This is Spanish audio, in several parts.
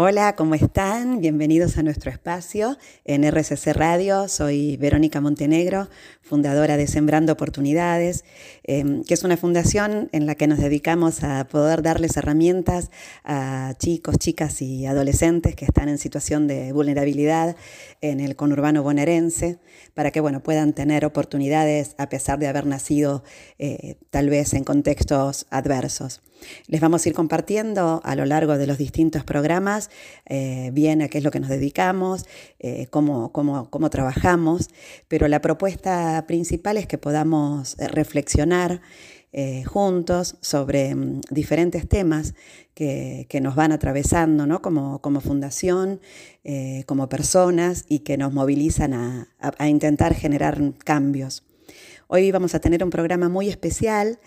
Hola, ¿cómo están? Bienvenidos a nuestro espacio en RCC Radio. Soy Verónica Montenegro, fundadora de Sembrando Oportunidades, em, que es una fundación en la que nos dedicamos a poder darles herramientas a chicos, chicas y adolescentes que están en situación de vulnerabilidad en el conurbano bonaerense, para que bueno, puedan tener oportunidades a pesar de haber nacido eh, tal vez en contextos adversos. Les vamos a ir compartiendo a lo largo de los distintos programas eh, bien a qué es lo que nos dedicamos, eh, cómo, cómo, trabajamos, pero la propuesta principal es que podamos eh, reflexionar juntos sobre mm, diferentes temas que, nos van atravesando ¿no? como, como, fundación, como personas y que nos movilizan a, a intentar generar cambios. Hoy vamos a tener un programa muy especial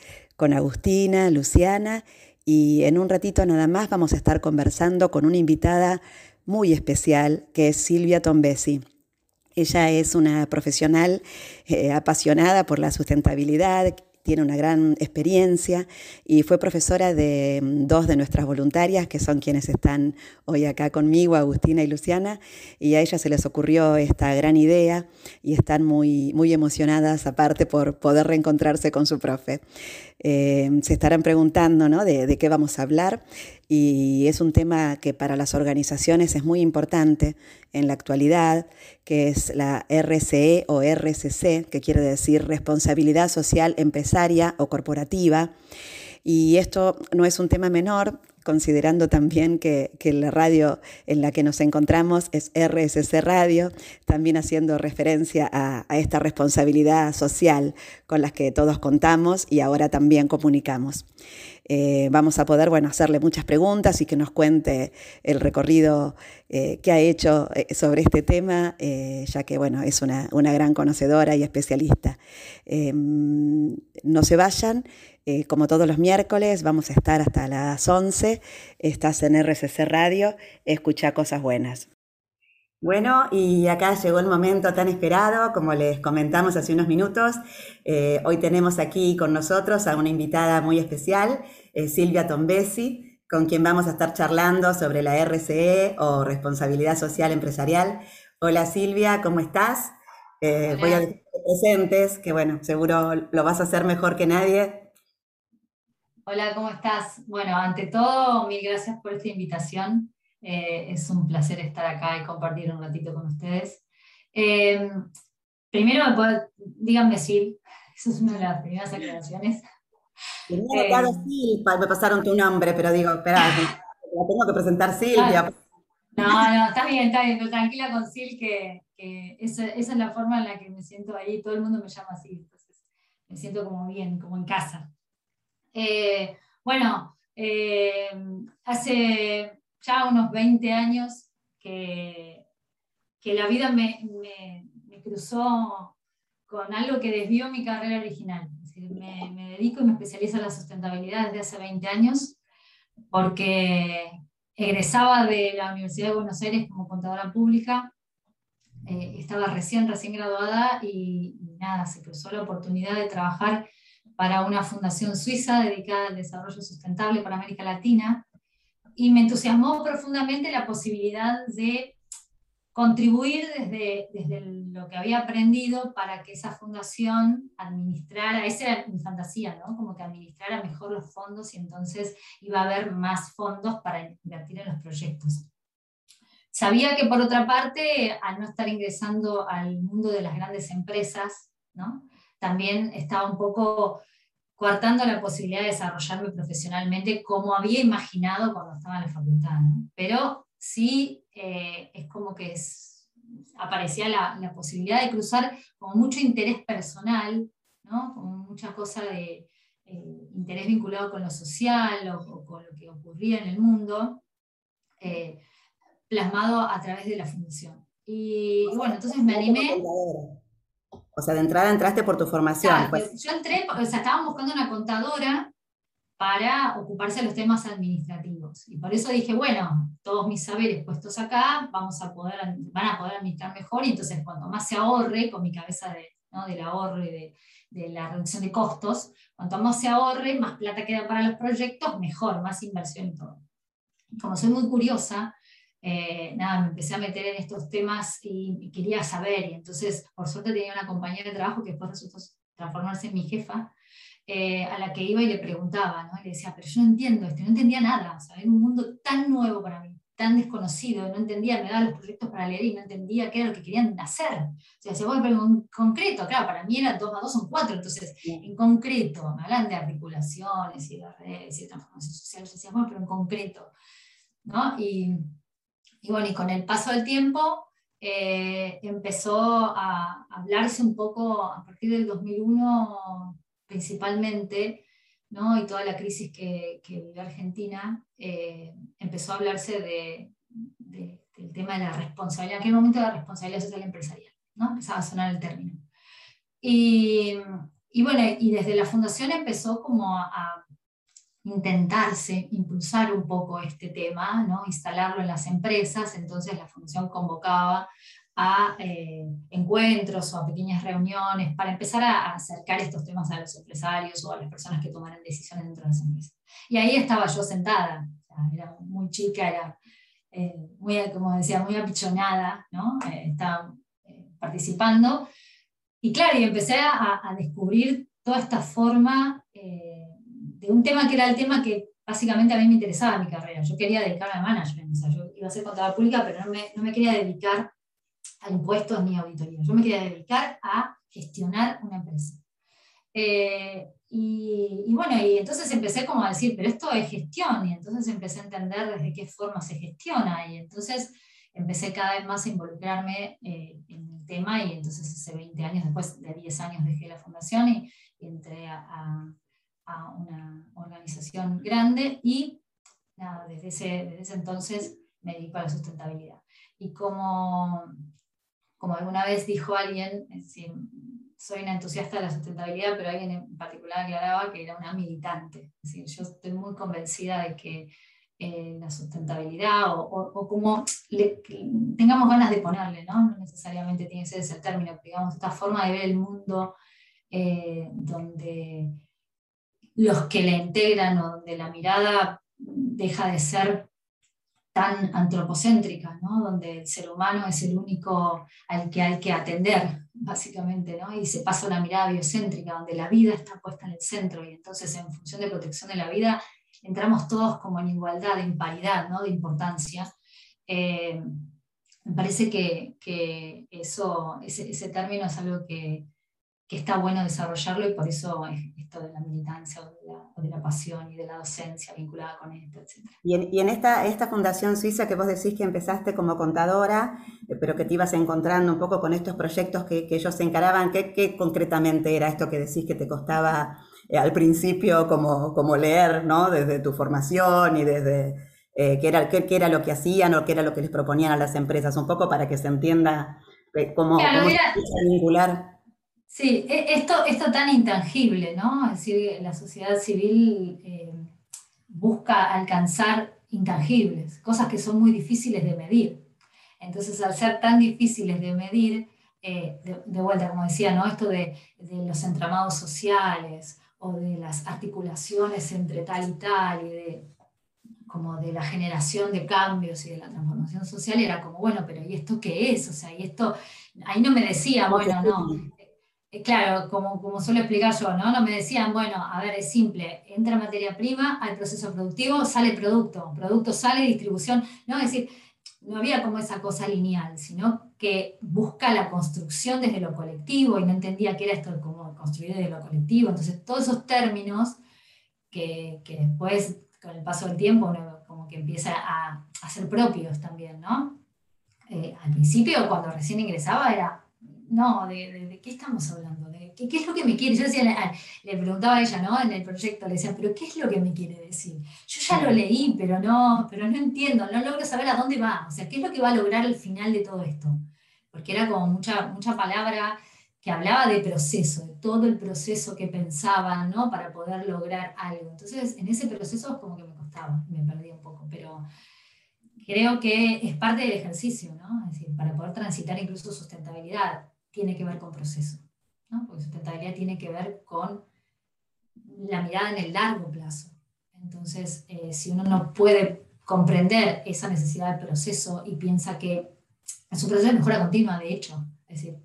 con Agustina, Luciana, y en un ratito nada más vamos a estar conversando con una invitada muy especial que es Silvia Tombesi. Ella es una profesional eh, apasionada por la sustentabilidad, tiene una gran experiencia y fue profesora de mm, dos de nuestras voluntarias, que son quienes están hoy acá conmigo, Agustina y Luciana, y a ellas se les ocurrió esta gran idea y están muy, muy emocionadas aparte por poder reencontrarse con su profe. Eh, se estarán preguntando ¿no? de, qué vamos a hablar y es un tema que para las organizaciones es muy importante en la actualidad, que es la RCE o RCC, que quiere decir Responsabilidad Social Empresaria o Corporativa. Y esto no es un tema menor, considerando también que, la radio en la que nos encontramos es RSC Radio, también haciendo referencia a, esta responsabilidad social con la que todos contamos y ahora también comunicamos. Eh, vamos a poder bueno, hacerle muchas preguntas y que nos cuente el recorrido eh, que ha hecho eh, sobre este tema, ya que bueno, es una, una gran conocedora y especialista. no se vayan. Como todos los miércoles, vamos a estar hasta las 11. Estás en RCC Radio, escucha cosas buenas. Bueno, y acá llegó el momento tan esperado, como les comentamos hace unos minutos. Hoy tenemos aquí con nosotros a una invitada muy especial, eh, Silvia Tombesi, con quien vamos a estar charlando sobre la RCE o Responsabilidad Social Empresarial. Hola Silvia, ¿cómo estás? voy a decir presentes, que bueno, seguro lo vas a hacer mejor que nadie. Hola, ¿cómo estás? Bueno, ante todo, mil gracias por esta invitación. Eh, es un placer estar acá y compartir un ratito con ustedes. Eh, primero, díganme Sil, eso es una de las primeras aclaraciones. Primero, claro, eh, me pasaron tu nombre, pero digo, espera, la tengo que presentar Silvia. No, no, está bien, está bien, tranquila con Sil, que, esa, esa, es la forma en la que me siento ahí, todo el mundo me llama así, entonces me siento como bien, como en casa. Eh, bueno, eh, hace ya unos 20 años que, que la vida me, me, cruzó con algo que desvió mi carrera original. me, me, dedico y me especializo en la sustentabilidad desde hace 20 años porque egresaba de la Universidad de Buenos Aires como contadora pública. Eh, estaba recién, recién graduada y, y, nada, se cruzó la oportunidad de trabajar para una fundación suiza dedicada al desarrollo sustentable para América Latina y me entusiasmó profundamente la posibilidad de contribuir desde, desde lo que había aprendido para que esa fundación administrara, esa era mi fantasía, ¿no? como que administrara mejor los fondos y entonces iba a haber más fondos para invertir en los proyectos. Sabía que por otra parte, al no estar ingresando al mundo de las grandes empresas, ¿no? también estaba un poco coartando la posibilidad de desarrollarme profesionalmente como había imaginado cuando estaba en la facultad. Pero sí eh, es como que aparecía la, posibilidad de cruzar con mucho interés personal, ¿no? con mucha cosa de eh, interés vinculado con lo social o, con lo que ocurría en el mundo, eh, plasmado a través de la fundación. Y, y bueno, entonces me animé. O sea, de entrada entraste por tu formación. pues. Yo entré, o sea, estaban buscando una contadora para ocuparse de los temas administrativos. Y por eso dije, bueno, todos mis saberes puestos acá, vamos a poder, van a poder administrar mejor, y entonces cuanto más se ahorre, con mi cabeza de, ¿no? del ahorro y de, de, la reducción de costos, cuanto más se ahorre, más plata queda para los proyectos, mejor, más inversión y todo. Como soy muy curiosa, eh, nada, me empecé a meter en estos temas y, quería saber. Y entonces, por suerte, tenía una compañera de trabajo que después resultó transformarse en mi jefa, eh, a la que iba y le preguntaba, ¿no? Y le decía, pero yo no entiendo esto, no entendía nada, o sea, era un mundo tan nuevo para mí, tan desconocido, no entendía, me daban los proyectos para leer y no entendía qué era lo que querían hacer. O sea, decía, bueno, pero en concreto, claro, para mí era 2 más 2 son 4, entonces, en concreto, me hablan de articulaciones y de redes y de transformación social, yo decía, bueno, pero en concreto, ¿no? Y, y bueno, y con el paso del tiempo eh, empezó a hablarse un poco a partir del 2001 principalmente, ¿no? y toda la crisis que, vive Argentina, eh, empezó a hablarse de, del tema de la responsabilidad, en aquel momento de la responsabilidad social empresarial, ¿no? empezaba a sonar el término. Y, bueno, y desde la fundación empezó como a, intentarse impulsar un poco este tema, ¿no? instalarlo en las empresas, entonces la fundación convocaba a eh, encuentros o a pequeñas reuniones para empezar a, acercar estos temas a los empresarios o a las personas que tomaran decisiones dentro de las empresas. Y ahí estaba yo sentada, era muy chica, era eh, muy, como decía, muy apichonada, ¿no? Eh, estaba participando. Y claro, y empecé a, a descubrir toda esta forma de un tema que era el tema que básicamente a mí me interesaba mi carrera. Yo quería dedicarme a management, o sea, yo iba a ser contadora pública, pero no me, no me quería dedicar a impuestos ni auditoría. Yo me quería dedicar a gestionar una empresa. Eh, y, bueno, y entonces empecé como a decir, pero esto es gestión, y entonces empecé a entender desde qué forma se gestiona, y entonces empecé cada vez más a involucrarme eh, en el tema, y entonces hace 20 años, después de 10 años dejé la fundación y, entré a, a, una organización grande, y nada, desde ese, desde ese entonces me dedico a la sustentabilidad. Y como como alguna vez dijo alguien, soy una entusiasta de la sustentabilidad, pero alguien en particular aclaraba que era una militante. Yo estoy muy convencida de que eh, la sustentabilidad o, como tengamos ganas de ponerle, ¿no? necesariamente tiene que ser ese término, digamos, esta forma de ver el mundo eh, donde los que le integran o donde la mirada deja de ser tan antropocéntrica, ¿no? donde el ser humano es el único al que hay que atender, básicamente, ¿no? y se pasa una mirada biocéntrica, donde la vida está puesta en el centro, y entonces en función de protección de la vida entramos todos como en igualdad, en paridad ¿no? de importancia. Eh, me parece que, que eso, ese, ese, término es algo que, que está bueno desarrollarlo y por eso esto de la militancia o de la, pasión y de la docencia vinculada con esto, etc. Y en, y en esta, esta fundación suiza que vos decís que empezaste como contadora, eh, pero que te ibas encontrando un poco con estos proyectos que, que ellos se encaraban, ¿qué, ¿qué, concretamente era esto que decís que te costaba eh, al principio como, como leer, ¿no? Desde tu formación y desde... Eh, qué, era, qué, qué, era lo que hacían o qué era lo que les proponían a las empresas, un poco para que se entienda cómo, cómo se vincular. Sí, e, esto, esto tan intangible, ¿no? Es decir, la sociedad civil eh, busca alcanzar intangibles, cosas que son muy difíciles de medir. Entonces, al ser tan difíciles de medir, eh, de, vuelta, como decía, ¿no? Esto de, de, los entramados sociales o de las articulaciones entre tal y tal, y de, como de la generación de cambios y de la transformación social, era como, bueno, pero ¿y esto qué es? O sea, y esto, ahí no me decía, bueno, no, claro, como, como suelo explicar yo, ¿no? No me decían, bueno, a ver, es simple, entra materia prima al proceso productivo, sale producto, producto sale, distribución, ¿no? Es decir, no había como esa cosa lineal, sino que busca la construcción desde lo colectivo y no entendía qué era esto de cómo construir desde lo colectivo. Entonces, todos esos términos que, que después, con el paso del tiempo, uno como que empieza a, a ser propios también, ¿no? Eh, al principio, cuando recién ingresaba, era no, de, qué estamos hablando? ¿De qué, es lo que me quiere? Yo decía, le, preguntaba a ella, ¿no? En el proyecto, le decía, ¿pero qué es lo que me quiere decir? Yo ya lo leí, pero no, pero no entiendo, no logro saber a dónde va. O sea, ¿qué es lo que va a lograr al final de todo esto? Porque era como mucha, mucha palabra que hablaba de proceso, de todo el proceso que pensaba, ¿no? Para poder lograr algo. Entonces, en ese proceso como que me costaba, me perdí un poco, pero creo que es parte del ejercicio, ¿no? Es decir, para poder transitar incluso sustentabilidad tiene que ver con proceso, ¿no? porque sustentabilidad tiene que ver con la mirada en el largo plazo. Entonces, eh, si uno no puede comprender esa necesidad de proceso y piensa que es un proceso de mejora continua, de hecho. Es decir,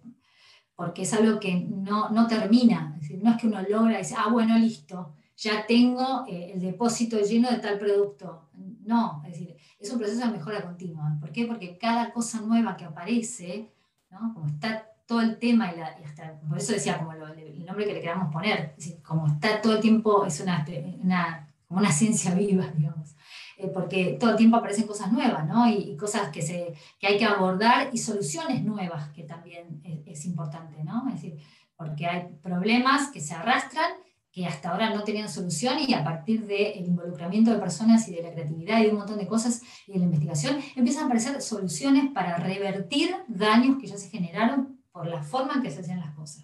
porque es algo que no, no termina. Es decir, no es que uno logra y dice, ah, bueno, listo, ya tengo eh, el depósito lleno de tal producto. No, es decir, es un proceso de mejora continua. ¿Por qué? Porque cada cosa nueva que aparece, ¿no? como está todo el tema, y, hasta, por eso decía, como el nombre que le queramos poner, es decir, como está todo el tiempo, es una, una, como una ciencia viva, digamos. Eh, porque todo el tiempo aparecen cosas nuevas, ¿no? Y, cosas que, se, que hay que abordar y soluciones nuevas, que también es, importante, ¿no? Es decir, porque hay problemas que se arrastran que hasta ahora no tenían solución y a partir del involucramiento de personas y de la creatividad y de un montón de cosas y de la investigación, empiezan a aparecer soluciones para revertir daños que ya se generaron por la forma en que se hacían las cosas.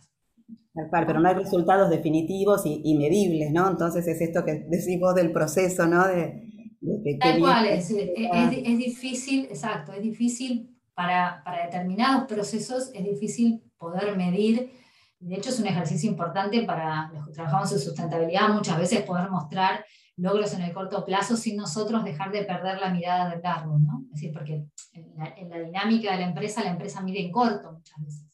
pero no hay resultados definitivos y, medibles, ¿no? Entonces es esto que decimos del proceso, ¿no? De, Tal cual, es, es, difícil, exacto, es difícil para, para, determinados procesos, es difícil poder medir. De hecho, es un ejercicio importante para los que trabajamos en sustentabilidad, muchas veces poder mostrar logros en el corto plazo sin nosotros dejar de perder la mirada del largo, ¿no? Es decir, porque en la, en la dinámica de la empresa, la empresa mide en corto muchas veces.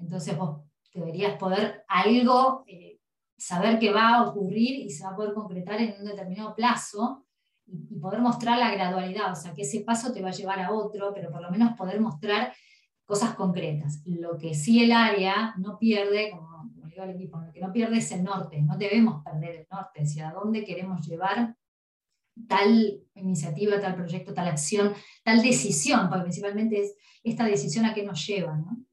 Entonces vos deberías poder algo, eh, saber que va a ocurrir y se va a poder concretar en un determinado plazo y, poder mostrar la gradualidad, o sea, que ese paso te va a llevar a otro, pero por lo menos poder mostrar cosas concretas. Lo que sí el área no pierde, como, digo al equipo, lo que no pierde es el norte, no debemos perder el norte, hacia dónde queremos llevar tal iniciativa, tal proyecto, tal acción, tal decisión, porque principalmente es esta decisión a qué nos lleva. ¿no?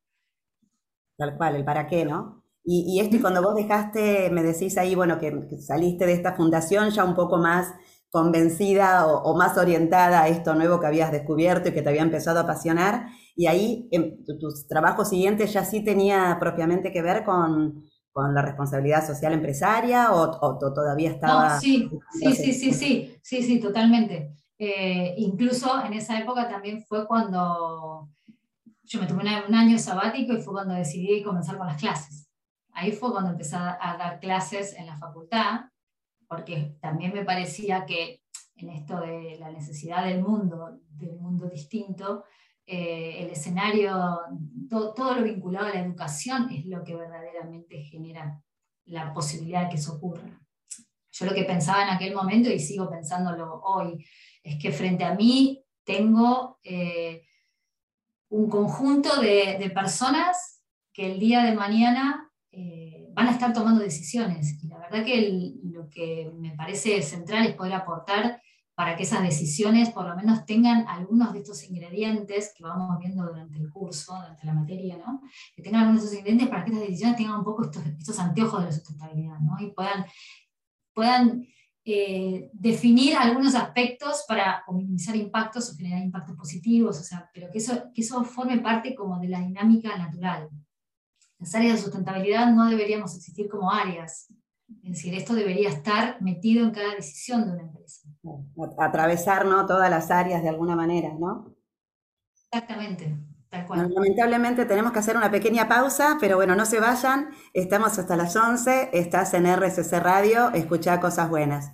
Tal cual, el para qué, ¿no? Y, esto, y cuando vos dejaste, me decís ahí, bueno, que, saliste de esta fundación ya un poco más convencida o, más orientada a esto nuevo que habías descubierto y que te había empezado a apasionar. Y ahí en tus trabajos siguientes ya sí tenía propiamente que ver con, la responsabilidad social empresaria o, todavía estaba... No, sí, sí, sí, sí, sí, sí, sí, totalmente. Eh, incluso en esa época también fue cuando yo me tomé un año sabático y fue cuando decidí comenzar con las clases. Ahí fue cuando empecé a dar clases en la facultad porque también me parecía que en esto de la necesidad del mundo, del mundo distinto, eh, el escenario, todo lo vinculado a la educación es lo que verdaderamente genera la posibilidad de que eso ocurra. Yo lo que pensaba en aquel momento y sigo pensándolo hoy, es que frente a mí tengo eh, un conjunto de, personas que el día de mañana eh, van a estar tomando decisiones. Y la verdad que lo que me parece central es poder aportar para que esas decisiones por lo menos tengan algunos de estos ingredientes que vamos viendo durante el curso, durante la materia, ¿no? que tengan algunos de estos ingredientes para que estas decisiones tengan un poco estos, estos anteojos de la sustentabilidad ¿no? y puedan, puedan eh, definir algunos aspectos para minimizar impactos o generar impactos positivos, o sea, pero que eso, que eso forme parte como de la dinámica natural. Las áreas de sustentabilidad no deberíamos existir como áreas. Es decir, esto debería estar metido en cada decisión de una empresa. Atravesar ¿no? todas las áreas de alguna manera, ¿no? Exactamente, tal cual. lamentablemente tenemos que hacer una pequeña pausa, pero bueno, no se vayan. Estamos hasta las 11, estás en RCC Radio, escucha cosas buenas.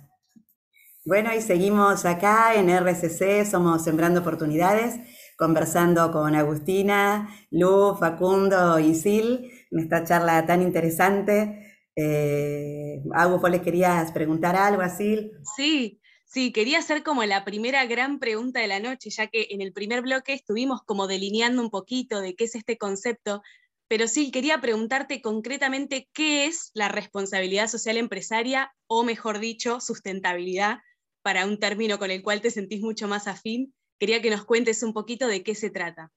Bueno, y seguimos acá en RCC, somos Sembrando Oportunidades conversando con Agustina, Lu, Facundo y Sil en esta charla tan interesante. Eh, Agus, ¿vos les querías preguntar algo a Sil? Sí, sí, quería hacer como la primera gran pregunta de la noche, ya que en el primer bloque estuvimos como delineando un poquito de qué es este concepto, pero sí, quería preguntarte concretamente qué es la responsabilidad social empresaria, o mejor dicho, sustentabilidad, para un término con el cual te sentís mucho más afín quería que nos cuentes un poquito de qué se trata.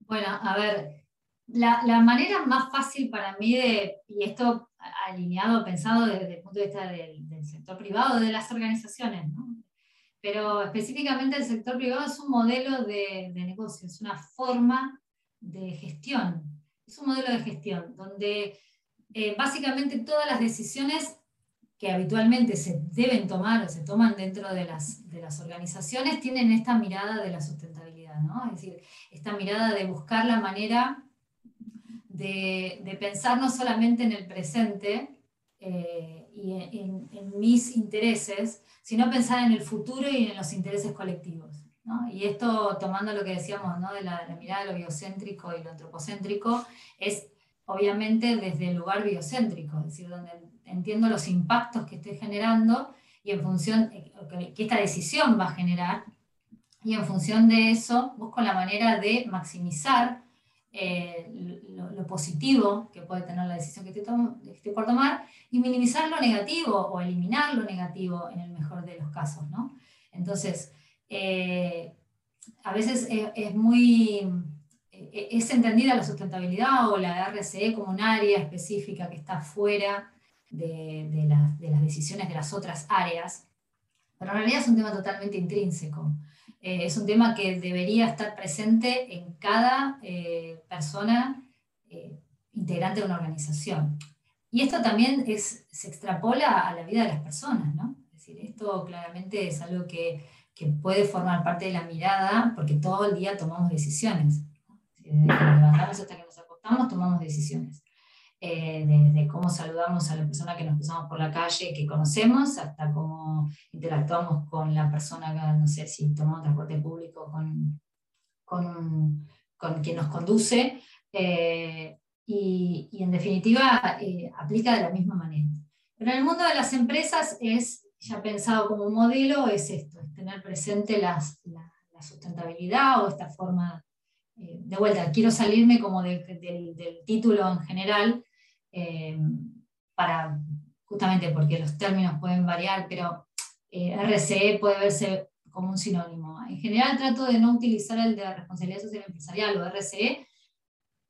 Bueno, a ver, la, manera más fácil para mí de, y esto alineado, pensado desde el punto de vista del, sector privado, de las organizaciones, ¿no? pero específicamente el sector privado es un modelo de, negocio, es una forma de gestión, es un modelo de gestión donde eh, básicamente todas las decisiones que habitualmente se deben tomar o se toman dentro de las, de las organizaciones tienen esta mirada de la sustentabilidad, ¿no? Es decir, esta mirada de buscar la manera de, de pensar no solamente en el presente, eh, y en, mis intereses, sino pensar en el futuro y en los intereses colectivos. Y esto, tomando lo que decíamos ¿no? de la, la, mirada de lo biocéntrico y lo antropocéntrico, es obviamente desde el lugar biocéntrico, es decir, donde entiendo los impactos que estoy generando y en función, eh, que esta decisión va a generar, y en función de eso busco la manera de maximizar eh, lo, positivo que puede tener la decisión que estoy, por tomar y minimizar lo negativo o eliminar lo negativo en el mejor de los casos. ¿no? Entonces, eh, a veces es, muy, eh, es entendida la sustentabilidad o la RCE como un área específica que está fuera de, de las decisiones de las otras áreas, pero en realidad es un tema totalmente intrínseco. Eh, es un tema que debería estar presente en cada eh, persona eh, integrante de una organización. Y esto también se extrapola a la vida de las personas, ¿no? Decir, esto claramente es algo que, que puede formar parte de la mirada, porque todo el día tomamos decisiones. Desde que nos levantamos hasta que nos acostamos, tomamos decisiones. Eh, desde cómo saludamos a la persona que nos cruzamos por la calle, que conocemos, hasta cómo interactuamos con la persona, no sé si tomamos transporte público, con, con, con quien nos conduce, eh, y, y, en definitiva eh, aplica de la misma manera. Pero en el mundo de las empresas es, ya pensado como modelo, es esto, es tener presente las, la, la sustentabilidad o esta forma de vuelta, quiero salirme como del, del, título en general, eh, para, justamente porque los términos pueden variar, pero eh, RCE puede verse como un sinónimo. En general trato de no utilizar el de responsabilidad social empresarial o RCE,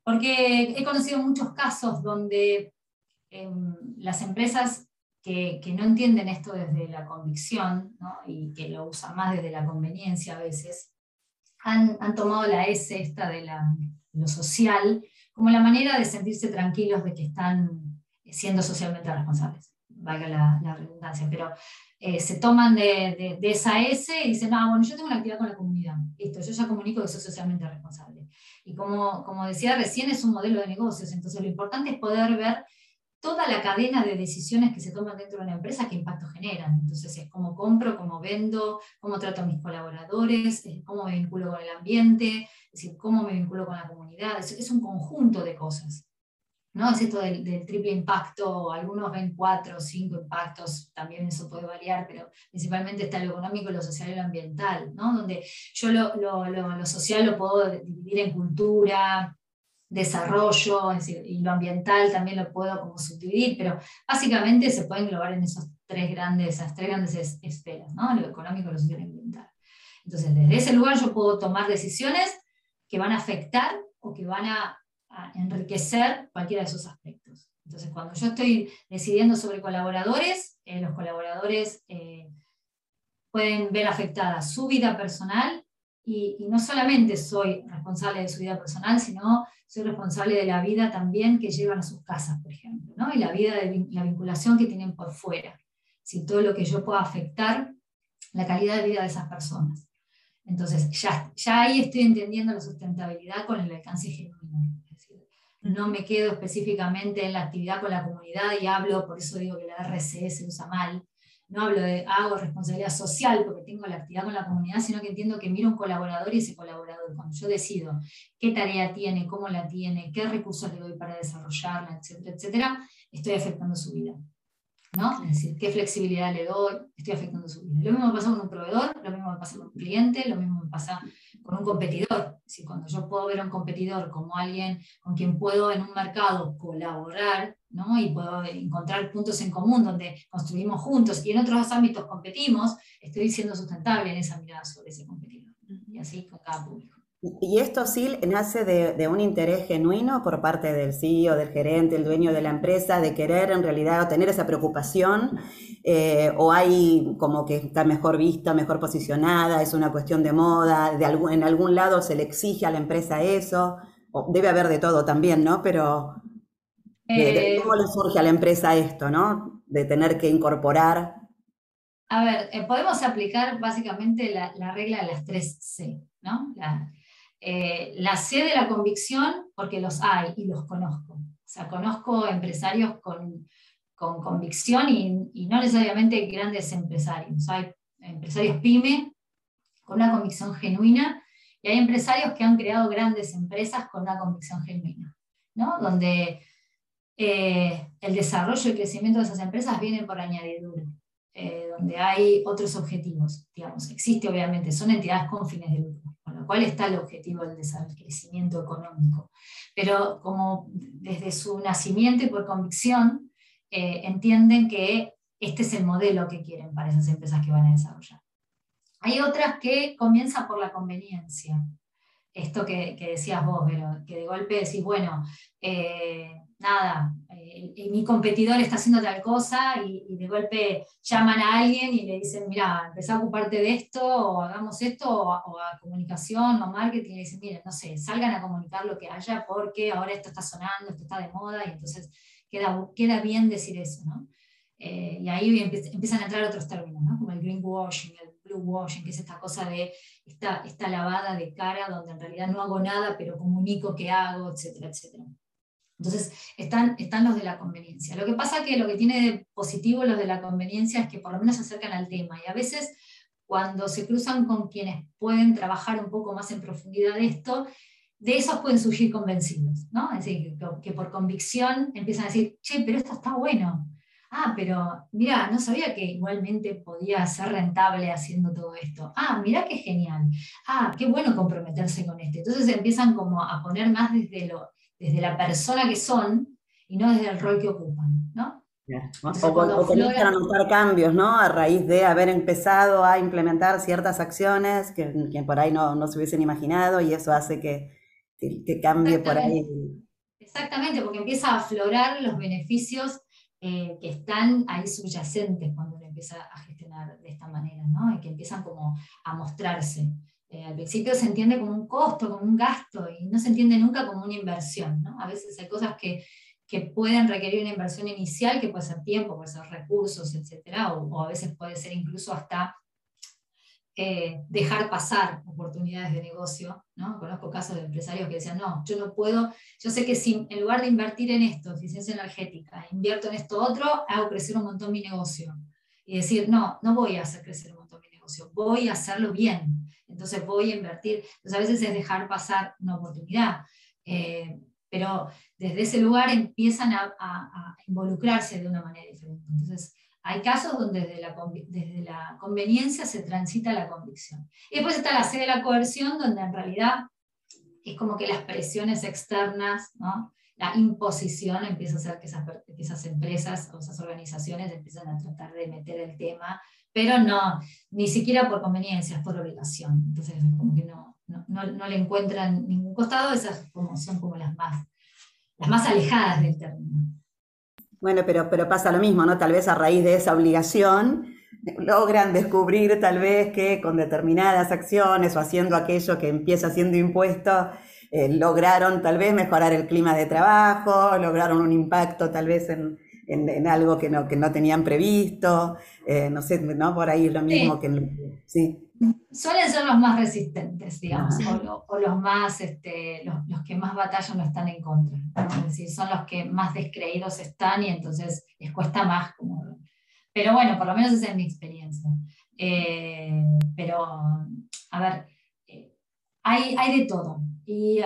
porque he conocido muchos casos donde em, las empresas que, que, no entienden esto desde la convicción y que lo usan más desde la conveniencia a veces, han, tomado la S esta de lo social como la manera de sentirse tranquilos de que están siendo socialmente responsables, valga la, redundancia, pero eh, se toman de, de, esa S y dicen, ah, bueno, yo tengo una actividad con la comunidad, listo, yo ya comunico que soy socialmente responsable. Y como, como decía recién, es un modelo de negocios, entonces lo importante es poder ver toda la cadena de decisiones que se toman dentro de una empresa, qué impacto generan. Entonces es cómo compro, cómo vendo, cómo trato a mis colaboradores, cómo me vinculo con el ambiente, es decir, cómo me vinculo con la comunidad. Es, un conjunto de cosas. ¿no? Es esto del, triple impacto, algunos ven cuatro o cinco impactos, también eso puede variar, pero principalmente está lo económico, lo social y lo ambiental, ¿no? donde yo lo, lo, lo, lo social lo puedo dividir en cultura, desarrollo, es decir, y lo ambiental también lo puedo como subdividir, pero básicamente se puede englobar en esos tres grandes, esas tres grandes esferas, ¿no? lo económico, lo social y ambiental. Entonces, desde ese lugar yo puedo tomar decisiones que van a afectar o que van a, enriquecer cualquiera de esos aspectos. Entonces, cuando yo estoy decidiendo sobre colaboradores, eh, los colaboradores eh, pueden ver afectada su vida personal y, no solamente soy responsable de su vida personal, sino soy responsable de la vida también que llevan a sus casas, por ejemplo, ¿no? y la vida de la vinculación que tienen por fuera, si todo lo que yo pueda afectar la calidad de vida de esas personas. Entonces, ya, ya ahí estoy entendiendo la sustentabilidad con el alcance genuino. no me quedo específicamente en la actividad con la comunidad y hablo, por eso digo que la RCE se usa mal, no hablo de hago responsabilidad social porque tengo la actividad con la comunidad, sino que entiendo que miro un colaborador y ese colaborador, cuando yo decido qué tarea tiene, cómo la tiene, qué recursos le doy para desarrollarla, etcétera, etcétera, estoy afectando su vida. ¿no? Es decir, qué flexibilidad le doy, estoy afectando su vida. Lo mismo me pasa con un proveedor, lo mismo me pasa con un cliente, lo mismo me pasa con un competidor. Es cuando yo puedo ver a un competidor como alguien con quien puedo en un mercado colaborar, ¿no? Y puedo encontrar puntos en común donde construimos juntos y en otros ámbitos competimos, estoy siendo sustentable en esa mirada sobre ese competidor. Y así con cada público. Y esto sí nace de, un interés genuino por parte del CEO, del gerente, el dueño de la empresa, de querer en realidad tener esa preocupación, eh, o hay como que está mejor vista, mejor posicionada, es una cuestión de moda, de en algún lado se le exige a la empresa eso, o debe haber de todo también, ¿no? Pero eh, ¿cómo le surge a la empresa esto, ¿no? De tener que incorporar. A ver, eh, podemos aplicar básicamente la, la, regla de las tres C, ¿no? La, eh, la C de la convicción, porque los hay y los conozco. O sea, conozco empresarios con, con convicción y, no necesariamente grandes empresarios. Hay empresarios pyme con una convicción genuina y hay empresarios que han creado grandes empresas con una convicción genuina, ¿no? donde eh, el desarrollo y crecimiento de esas empresas viene por añadidura, eh, donde hay otros objetivos, digamos, existe obviamente, son entidades con fines de lucro, cual está el objetivo del crecimiento económico, pero como desde su nacimiento y por convicción, eh, entienden que este es el modelo que quieren para esas empresas que van a desarrollar. Hay otras que comienzan por la conveniencia. Esto que, decías vos, pero que de golpe decís, bueno, eh, nada, mi competidor está haciendo tal cosa y, de golpe llaman a alguien y le dicen, mira, empezá a ocuparte de esto o hagamos esto o, a comunicación o marketing y le dicen, miren, no sé, salgan a comunicar lo que haya porque ahora esto está sonando, esto está de moda y entonces queda, bien decir eso, ¿no? Eh, y ahí empiezan a entrar otros términos, ¿no? como el greenwashing, el bluewashing, que es esta cosa de esta, esta lavada de cara donde en realidad no hago nada, pero comunico que hago, etcétera, etcétera. Entonces, están, los de la conveniencia. Lo que pasa que lo que tiene de positivo los de la conveniencia es que por lo menos se acercan al tema y a veces cuando se cruzan con quienes pueden trabajar un poco más en profundidad esto, de esos pueden surgir convencidos, ¿no? Es decir, que, por convicción empiezan a decir, che, pero esto está bueno. Ah, pero mira, no sabía que igualmente podía ser rentable haciendo todo esto. Ah, mira qué genial. Ah, qué bueno comprometerse con esto. Entonces empiezan como a poner más desde, lo, desde la persona que son y no desde el rol que ocupan, ¿no? o, comienzan a notar cambios, ¿no? A raíz de haber empezado a implementar ciertas acciones que, que por ahí no, no se hubiesen imaginado y eso hace que, que, cambie por ahí. Exactamente, porque empieza a aflorar los beneficios eh, que están ahí subyacentes cuando uno empieza a gestionar de esta manera, ¿no? Y que empiezan como a mostrarse. Eh, al principio se entiende como un costo, como un gasto, y no se entiende nunca como una inversión, ¿no? A veces hay cosas que, que pueden requerir una inversión inicial, que puede ser tiempo, puede ser recursos, etc. O, a veces puede ser incluso hasta eh, dejar pasar oportunidades de negocio. ¿no? Conozco casos de empresarios que decían, no, yo no puedo, yo sé que si en lugar de invertir en esto, eficiencia energética, invierto en esto otro, hago crecer un montón mi negocio. Y decir, no, no voy a hacer crecer un montón mi negocio, voy a hacerlo bien. Entonces voy a invertir. Entonces a veces es dejar pasar una oportunidad. Eh, pero desde ese lugar empiezan a, a, involucrarse de una manera diferente. Entonces, hay casos donde desde la, desde la conveniencia se transita la convicción. Y después está la sede de la coerción, donde en realidad es como que las presiones externas, ¿no? la imposición empieza a hacer que esas, esas, empresas o esas organizaciones empiezan a tratar de meter el tema, pero no, ni siquiera por conveniencia, es por obligación. Entonces, como que no, no, no, le encuentran ningún costado, esas son como las más, las más alejadas del término. Bueno, pero, pero pasa lo mismo, ¿no? Tal vez a raíz de esa obligación logran descubrir tal vez que con determinadas acciones o haciendo aquello que empieza siendo impuesto, eh, lograron tal vez mejorar el clima de trabajo, lograron un impacto tal vez en, en, algo que no, que no tenían previsto, eh, no sé, ¿no? Por ahí es lo mismo que... Sí suelen ser los más resistentes, digamos, o, los más, este, los, que más batallan no están en contra. Es decir, son los que más descreídos están y entonces les cuesta más. Como... Pero bueno, por lo menos esa es mi experiencia. Eh, pero, a ver, eh, hay, hay de todo. Y,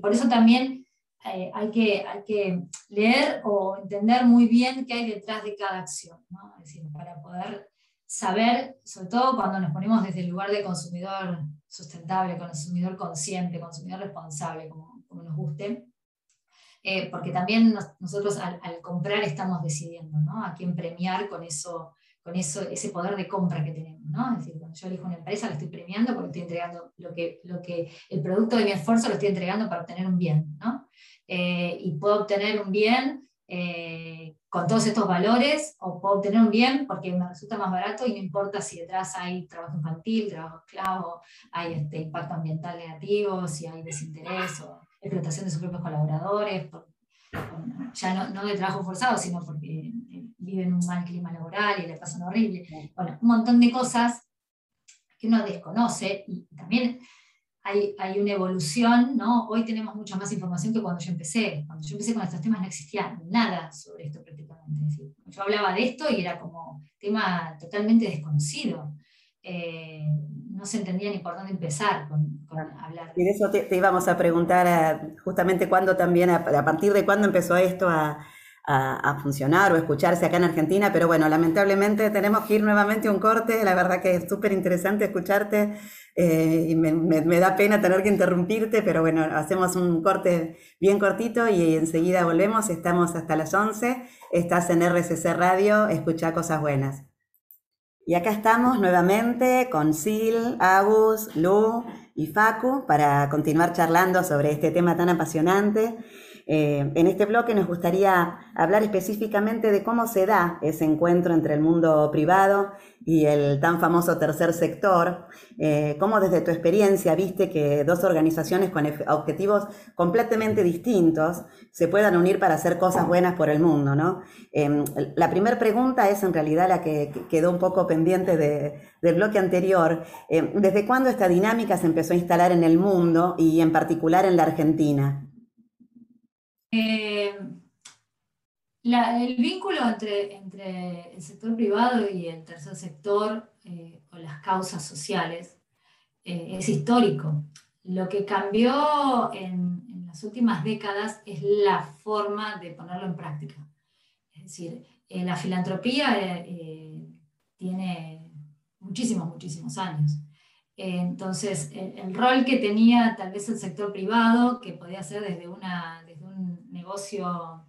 por eso también eh, hay, que, hay que leer o entender muy bien qué hay detrás de cada acción. ¿no? Para poder saber, sobre todo cuando nos ponemos desde el lugar de consumidor sustentable, consumidor consciente, consumidor responsable, como, como nos guste, eh, porque también nosotros al, comprar estamos decidiendo ¿no? a quién premiar con, eso, con eso, ese poder de compra que tenemos. ¿no? Es decir, cuando yo elijo una empresa, la estoy premiando porque estoy entregando lo que, lo que el producto de mi esfuerzo lo estoy entregando para obtener un bien. ¿no? Eh, y puedo obtener un bien eh, con todos estos valores o puedo obtener un bien porque me resulta más barato y no importa si detrás hay trabajo infantil, trabajo esclavo, hay este impacto ambiental negativo, si hay desinterés o explotación de sus propios colaboradores, ya no, no, de trabajo forzado, sino porque eh, viven un mal clima laboral y le pasan horrible. Bueno, un montón de cosas que uno desconoce y también hay, hay, una evolución, ¿no? Hoy tenemos mucha más información que cuando yo empecé. Cuando yo empecé con estos temas no existía nada sobre esto prácticamente. Yo hablaba de esto y era como tema totalmente desconocido. Eh, no se entendía ni por dónde empezar con, hablar. Y de eso te, íbamos a preguntar eh, justamente cuándo también, a, partir de cuándo empezó esto a, a, funcionar o escucharse acá en Argentina, pero bueno, lamentablemente tenemos que ir nuevamente a un corte, la verdad que es súper interesante escucharte eh, y me, da pena tener que interrumpirte, pero bueno, hacemos un corte bien cortito y enseguida volvemos, estamos hasta las 11, estás en RCC Radio, escucha cosas buenas. Y acá estamos nuevamente con Sil, Agus, Lu y Facu para continuar charlando sobre este tema tan apasionante. Eh, en este bloque nos gustaría hablar específicamente de cómo se da ese encuentro entre el mundo privado y el tan famoso tercer sector, eh, cómo desde tu experiencia viste que dos organizaciones con objetivos completamente distintos se puedan unir para hacer cosas buenas por el mundo. Em, la primera pregunta es en realidad la que quedó un poco pendiente del bloque anterior. Em, ¿Desde cuándo esta dinámica se empezó a instalar en el mundo y en particular en la Argentina? Eh, el vínculo entre, entre, el sector privado y el tercer sector eh, o las causas sociales eh, es histórico. Lo que cambió en, las últimas décadas es la forma de ponerlo en práctica. Es decir, la filantropía tiene muchísimos, muchísimos años. Entonces, el, rol que tenía tal vez el sector privado, que podía ser desde, una, negocio,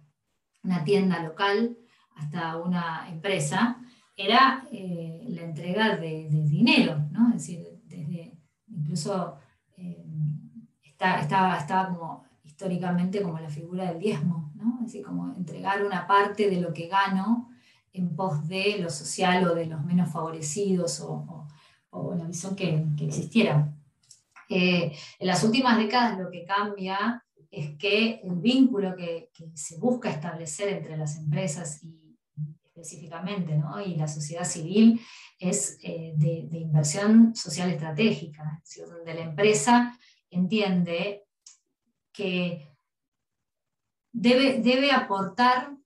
una tienda local, hasta una empresa, era eh, la entrega de, dinero, ¿no? Decir, desde, incluso eh, estaba, estaba como históricamente como la figura del diezmo, ¿no? Decir, como entregar una parte de lo que gano en pos de lo social o de los menos favorecidos o la visión que, que existiera. Eh, en las últimas décadas lo que cambia es que el vínculo que, se busca establecer entre las empresas y específicamente ¿no? y la sociedad civil es eh, de, inversión social estratégica, donde la empresa entiende que debe, debe aportar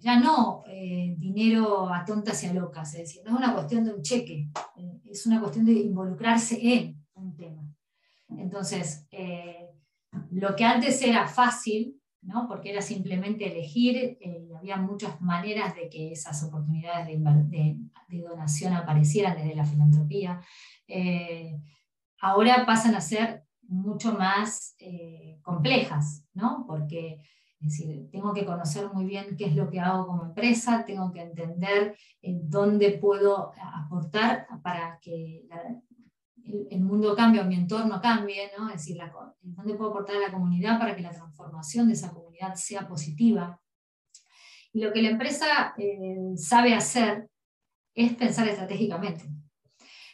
ya no eh, dinero a tontas y a locas, es decir, no es una cuestión de un cheque, eh, es una cuestión de involucrarse en un tema. Entonces, lo que antes era fácil, ¿no? porque era simplemente elegir, había muchas maneras de que esas oportunidades de, donación aparecieran desde la filantropía, ahora pasan a ser mucho más complejas, ¿no? porque tengo que conocer muy bien qué es lo que hago como empresa, tengo que entender en dónde puedo aportar para que el, mundo cambie o mi entorno cambie, ¿no? es decir, dónde puedo aportar a la comunidad para que la transformación de esa comunidad sea positiva. Y lo que la empresa eh, sabe hacer es pensar estratégicamente.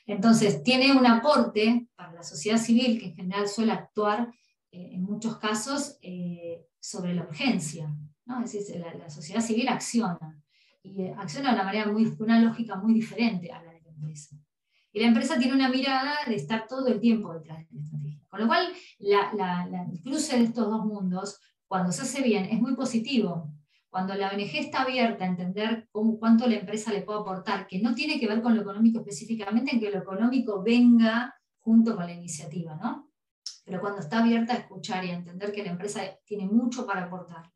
Entonces, tiene un aporte para la sociedad civil, que en general suele actuar eh, en muchos casos eh, sobre la urgencia. ¿no? Es decir, la, sociedad civil acciona y acciona de una manera muy, una lógica muy diferente a la de la empresa. Y la empresa tiene una mirada de estar todo el tiempo detrás de la estrategia. Con lo cual, el cruce de estos dos mundos, cuando se hace bien, es muy positivo. Cuando la ONG está abierta a entender cómo, cuánto la empresa le puede aportar, que no tiene que ver con lo económico específicamente, en que lo económico venga junto con la iniciativa, ¿no? pero cuando está abierta a escuchar y a entender que la empresa tiene mucho para aportar,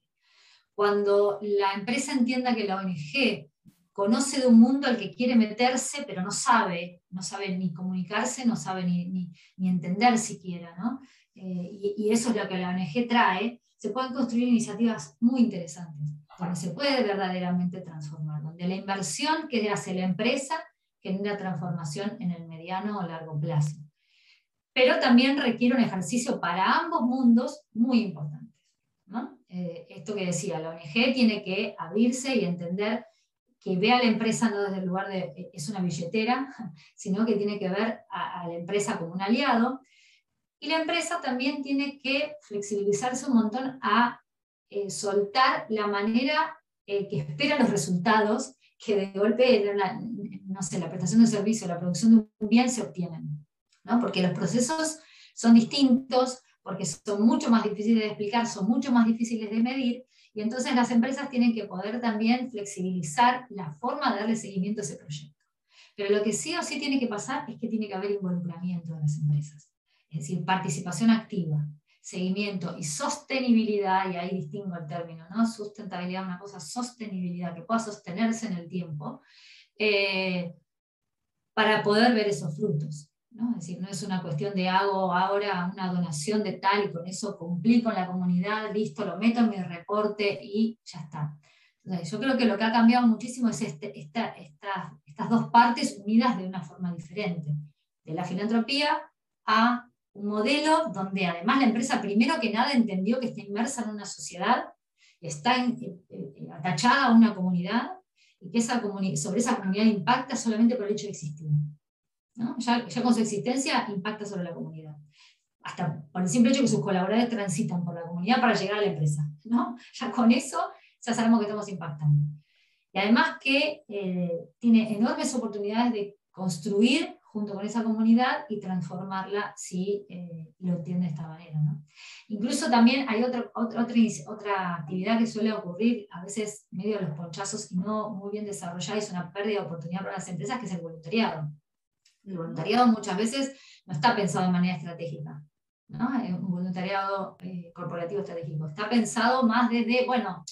cuando la empresa entienda que la ONG conoce de un mundo al que quiere meterse, pero no sabe, no sabe ni comunicarse, no sabe ni, ni, entender siquiera, ¿no? Eh, y, eso es lo que la ONG trae, se pueden construir iniciativas muy interesantes, donde se puede verdaderamente transformar, donde la inversión que hace la empresa genera transformación en el mediano o largo plazo pero también requiere un ejercicio para ambos mundos muy importante. Eh, esto que decía, la ONG tiene que abrirse y entender que ve a la empresa no desde el lugar de eh, es una billetera, sino que tiene que ver a, la empresa como un aliado. Y la empresa también tiene que flexibilizarse un montón a eh, soltar la manera que espera los resultados que de golpe, no sé, la prestación de servicio, la producción de un bien se obtienen porque los procesos son distintos porque son mucho más difíciles de explicar, son mucho más difíciles de medir, y entonces las empresas tienen que poder también flexibilizar la forma de darle seguimiento a ese proyecto. Pero lo que sí o sí tiene que pasar es que tiene que haber involucramiento de las empresas, es decir, participación activa, seguimiento y sostenibilidad, y ahí distingo el término, ¿no? Sustentabilidad, una cosa, sostenibilidad, que pueda sostenerse en el tiempo, eh, para poder ver esos frutos. ¿No? Es decir, no es una cuestión de hago ahora una donación de tal y con eso cumplí con la comunidad, listo, lo meto en mi reporte y ya está. yo creo que lo que ha cambiado muchísimo es este, estas dos partes unidas de una forma diferente. De la filantropía a un modelo donde además la empresa primero que nada entendió que está inmersa en una sociedad, está atachada a una comunidad y que esa sobre esa comunidad impacta solamente por el hecho de existir. Ya, con su existencia impacta sobre la comunidad. Hasta por el simple hecho que sus colaboradores transitan por la comunidad para llegar a la empresa. ¿no? Ya con eso ya sabemos que estamos impactando. Y además que eh, tiene enormes oportunidades de construir junto con esa comunidad y transformarla si eh, lo entiende de esta manera. Incluso también hay otra, otra, otra actividad que suele ocurrir a veces medio de los ponchazos y no muy bien desarrollada, es una pérdida de oportunidad para las empresas, que es el voluntariado. El voluntariado muchas veces no está pensado de manera estratégica, ¿no? un voluntariado eh, corporativo estratégico. Está pensado más desde, bueno,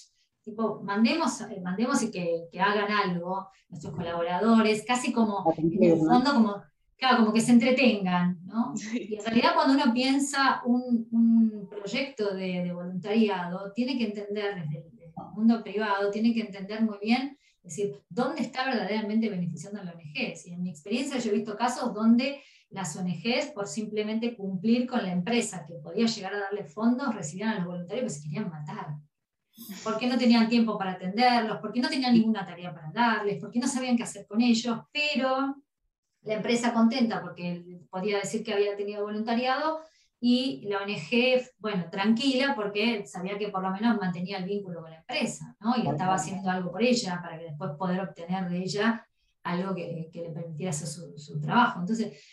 tipo, mandemos, eh, mandemos y que, que, hagan algo nuestros colaboradores, casi como, en el fondo, como, claro, como que se entretengan, ¿no? Y en realidad cuando uno piensa un, un proyecto de, de, voluntariado, tiene que entender desde el, desde el mundo privado, tiene que entender muy bien es decir, ¿dónde está verdaderamente beneficiando a la ONG? Y en mi experiencia yo he visto casos donde las ONGs, por simplemente cumplir con la empresa que podía llegar a darle fondos, recibían a los voluntarios que se querían matar. Porque no tenían tiempo para atenderlos, porque no tenían ninguna tarea para darles, porque no sabían qué hacer con ellos, pero la empresa contenta porque podía decir que había tenido voluntariado, y la ONG, bueno, tranquila porque sabía que por lo menos mantenía el vínculo con la empresa, ¿no? Y estaba haciendo algo por ella para que después poder obtener de ella algo que, que le permitiera hacer su, su, trabajo. Entonces,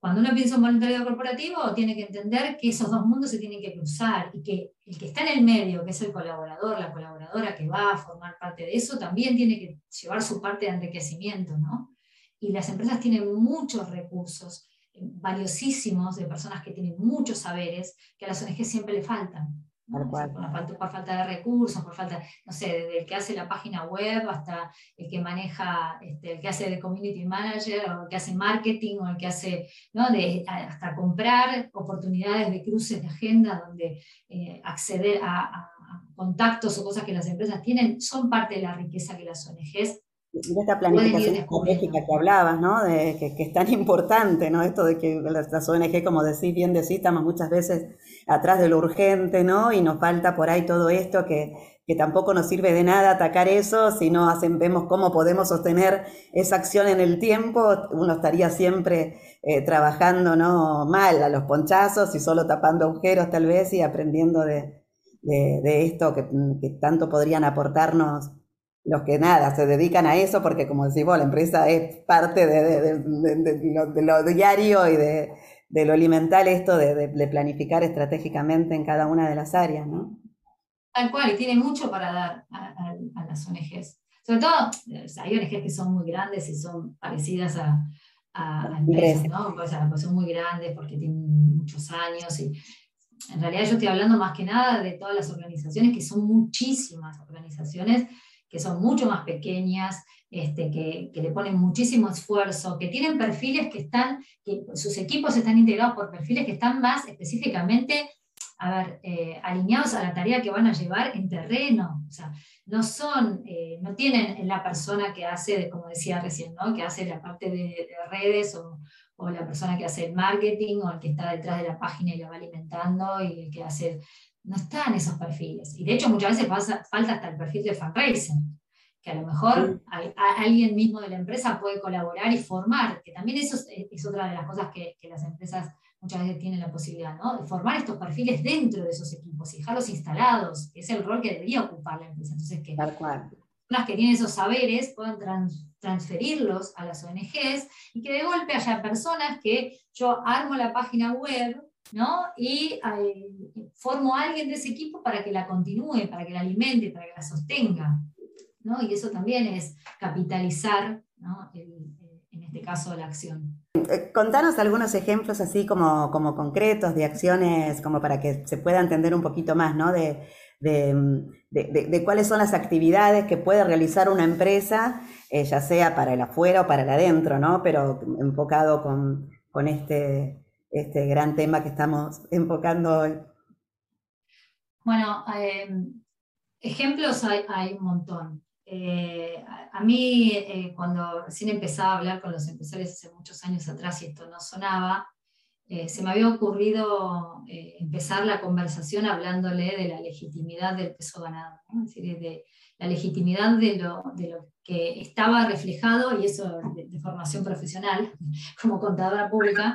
cuando uno piensa en voluntariado corporativo, tiene que entender que esos dos mundos se tienen que cruzar y que el que está en el medio, que es el colaborador, la colaboradora que va a formar parte de eso, también tiene que llevar su parte de enriquecimiento, ¿no? Y las empresas tienen muchos recursos valiosísimos de personas que tienen muchos saberes que a las ONG siempre le faltan. Por, falta, de recursos, por falta, no sé, desde el que hace la página web hasta el que maneja, este, el que hace de community manager, o el que hace marketing, o el que hace, ¿no? de, hasta comprar oportunidades de cruces de agenda donde eh, acceder a, a, contactos o cosas que las empresas tienen, son parte de la riqueza que las ONGs de esta planificación estratégica que hablabas, ¿no? De, que, es tan importante, ¿no? Esto de que las, ONG, como decís, bien decís, estamos muchas veces atrás de lo urgente, ¿no? Y nos falta por ahí todo esto que, que tampoco nos sirve de nada atacar eso, si no hacen, vemos cómo podemos sostener esa acción en el tiempo, uno estaría siempre eh, trabajando, ¿no? Mal a los ponchazos y solo tapando agujeros tal vez y aprendiendo de, de, de esto que, que tanto podrían aportarnos los que nada, se dedican a eso porque como decís vos, la empresa es parte de, lo, diario y de, lo alimental esto de, planificar estratégicamente en cada una de las áreas, ¿no? Tal cual, y tiene mucho para dar a, las ONGs. Sobre todo, hay ONGs que son muy grandes y son parecidas a, a empresas, ¿no? Pues, pues, son muy grandes porque tienen muchos años y en realidad yo estoy hablando más que nada de todas las organizaciones, que son muchísimas organizaciones que son mucho más pequeñas, este, que, le ponen muchísimo esfuerzo, que tienen perfiles que están, que sus equipos están integrados por perfiles que están más específicamente a ver, eh, alineados a la tarea que van a llevar en terreno. O sea, no son, eh, no tienen la persona que hace, como decía recién, ¿no? que hace la parte de, redes o, o, la persona que hace el marketing o el que está detrás de la página y la va alimentando y el que hace no están esos perfiles. Y de hecho muchas veces falta hasta el perfil de fundraising, que a lo mejor alguien mismo de la empresa puede colaborar y formar, que también eso es, otra de las cosas que, las empresas muchas veces tienen la posibilidad, ¿no? De formar estos perfiles dentro de esos equipos y dejarlos instalados, que es el rol que debería ocupar la empresa. Entonces, que las que tienen esos saberes puedan transferirlos a las ONGs y que de golpe haya personas que yo armo la página web ¿no? y eh, formo a alguien de ese equipo para que la continúe, para que la alimente, para que la sostenga. ¿no? Y eso también es capitalizar ¿no? en este caso la acción. Eh, contanos algunos ejemplos así como, como concretos de acciones, como para que se pueda entender un poquito más, ¿no? De, de, cuáles son las actividades que puede realizar una empresa, eh, ya sea para el afuera o para el adentro, ¿no? Pero enfocado con, este, este gran tema que estamos enfocando hoy. Bueno, em, ejemplos hay, hay, un montón. Eh, a mí, eh, cuando recién empezaba a hablar con los empresarios hace muchos años atrás y esto no sonaba, eh, se me había ocurrido empezar la conversación hablándole de la legitimidad del peso ganado, es decir, de la legitimidad de lo, de lo que estaba reflejado, y eso de, formación profesional, como contadora pública,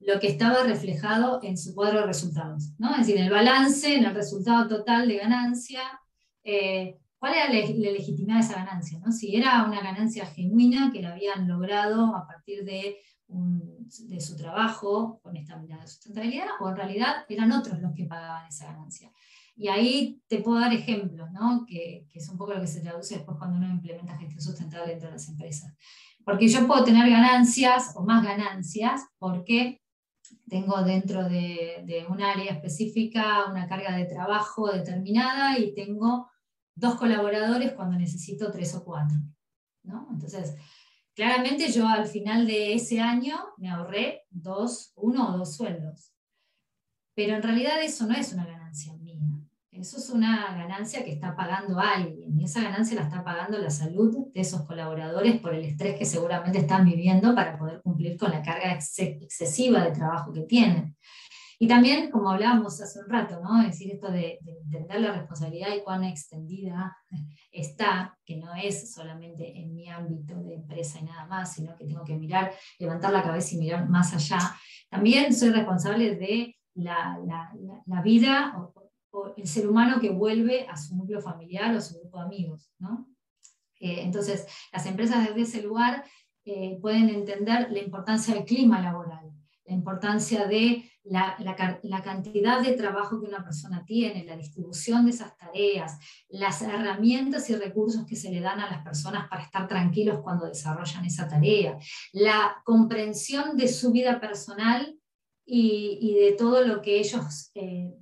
lo que estaba reflejado en su cuadro de resultados, ¿no? es decir, en el balance, en el resultado total de ganancia. ¿Cuál era la, legitimidad de esa ganancia? ¿no? Si era una ganancia genuina que la habían logrado a partir de, de su trabajo con esta mirada de sustentabilidad, o en realidad eran otros los que pagaban esa ganancia. Y ahí te puedo dar ejemplos, ¿no? que, que, es un poco lo que se traduce después cuando uno implementa gestión sustentable dentro de las empresas. Porque yo puedo tener ganancias o más ganancias porque tengo dentro de, de un área específica una carga de trabajo determinada y tengo dos colaboradores cuando necesito tres o cuatro. ¿no? Entonces, claramente yo al final de ese año me ahorré dos, uno o dos sueldos. Pero en realidad eso no es una ganancia mía. Eso es una ganancia que está pagando alguien y esa ganancia la está pagando la salud de esos colaboradores por el estrés que seguramente están viviendo para poder cumplir con la carga excesiva de trabajo que tienen. Y también, como hablábamos hace un rato, ¿no? es decir, esto de, entender la responsabilidad y cuán extendida está, que no es solamente en mi ámbito de empresa y nada más, sino que tengo que mirar, levantar la cabeza y mirar más allá. También soy responsable de la, la, vida o, el ser humano que vuelve a su núcleo familiar o su grupo de amigos. ¿no? Eh, entonces, las empresas desde ese lugar eh, pueden entender la importancia del clima laboral, la importancia de la, cantidad de trabajo que una persona tiene, la distribución de esas tareas, las herramientas y recursos que se le dan a las personas para estar tranquilos cuando desarrollan esa tarea, la comprensión de su vida personal y, y de todo lo que ellos eh,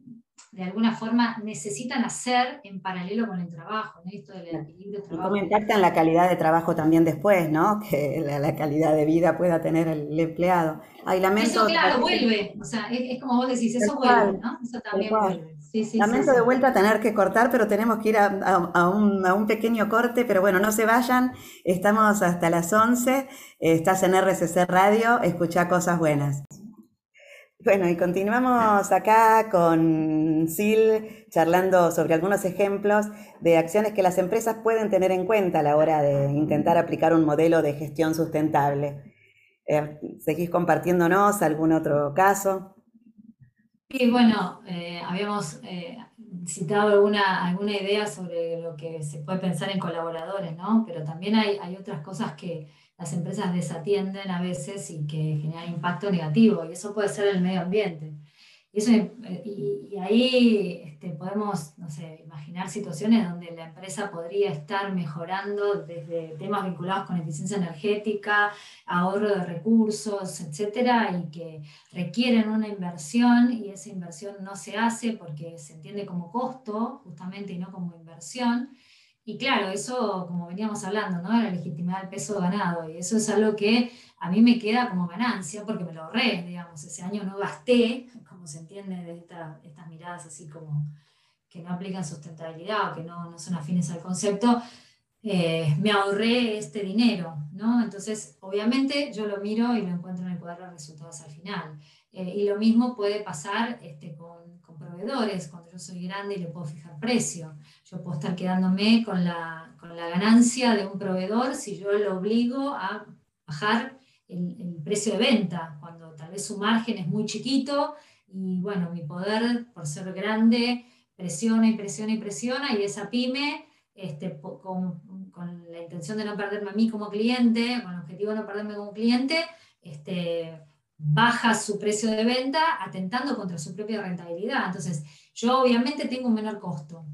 de alguna forma necesitan hacer en paralelo con el trabajo, ¿no? Esto del equilibrio trabajo. Y impactan la calidad de trabajo también después, ¿no? Que la, calidad de vida pueda tener el, empleado. Ay, lamento, eso, claro, vuelve. O sea, es, como vos decís, eso vuelve, ¿no? Eso también vuelve. Sí, sí, lamento de vuelta tener que cortar, pero tenemos que ir a, a, un, a, un, pequeño corte, pero bueno, no se vayan, estamos hasta las 11, estás en RCC Radio, escucha cosas buenas. Bueno, y continuamos acá con Sil charlando sobre algunos ejemplos de acciones que las empresas pueden tener en cuenta a la hora de intentar aplicar un modelo de gestión sustentable. Eh, ¿Seguís compartiéndonos algún otro caso? Sí, bueno, eh, habíamos eh, citado alguna, alguna idea sobre lo que se puede pensar en colaboradores, ¿no? Pero también hay, hay otras cosas que las empresas desatienden a veces y que generan impacto negativo, y eso puede ser el medio ambiente. Y, eso, y, ahí este, podemos, no sé, imaginar situaciones donde la empresa podría estar mejorando desde temas vinculados con eficiencia energética, ahorro de recursos, etcétera, y que requieren una inversión y esa inversión no se hace porque se entiende como costo, justamente, y no como inversión. Y claro, eso, como veníamos hablando, ¿no? La legitimidad del peso ganado. Y eso es algo que a mí me queda como ganancia porque me lo ahorré, digamos. Ese año no gasté, como se entiende de estas miradas así como que no aplican sustentabilidad o que no, no son afines al concepto, eh, me ahorré este dinero, ¿no? Entonces, obviamente yo lo miro y lo encuentro en el cuadro de resultados al final. Eh, y lo mismo puede pasar este, con, con, proveedores, cuando yo soy grande y le puedo fijar precio. Yo puedo estar quedándome con la, con la ganancia de un proveedor si yo lo obligo a bajar el, precio de venta, cuando tal vez su margen es muy chiquito y bueno, mi poder por ser grande presiona y presiona y presiona y esa pyme este, con, la intención de no perderme a mí como cliente, con el objetivo de no perderme como cliente, este, baja su precio de venta atentando contra su propia rentabilidad. Entonces, yo obviamente tengo un menor costo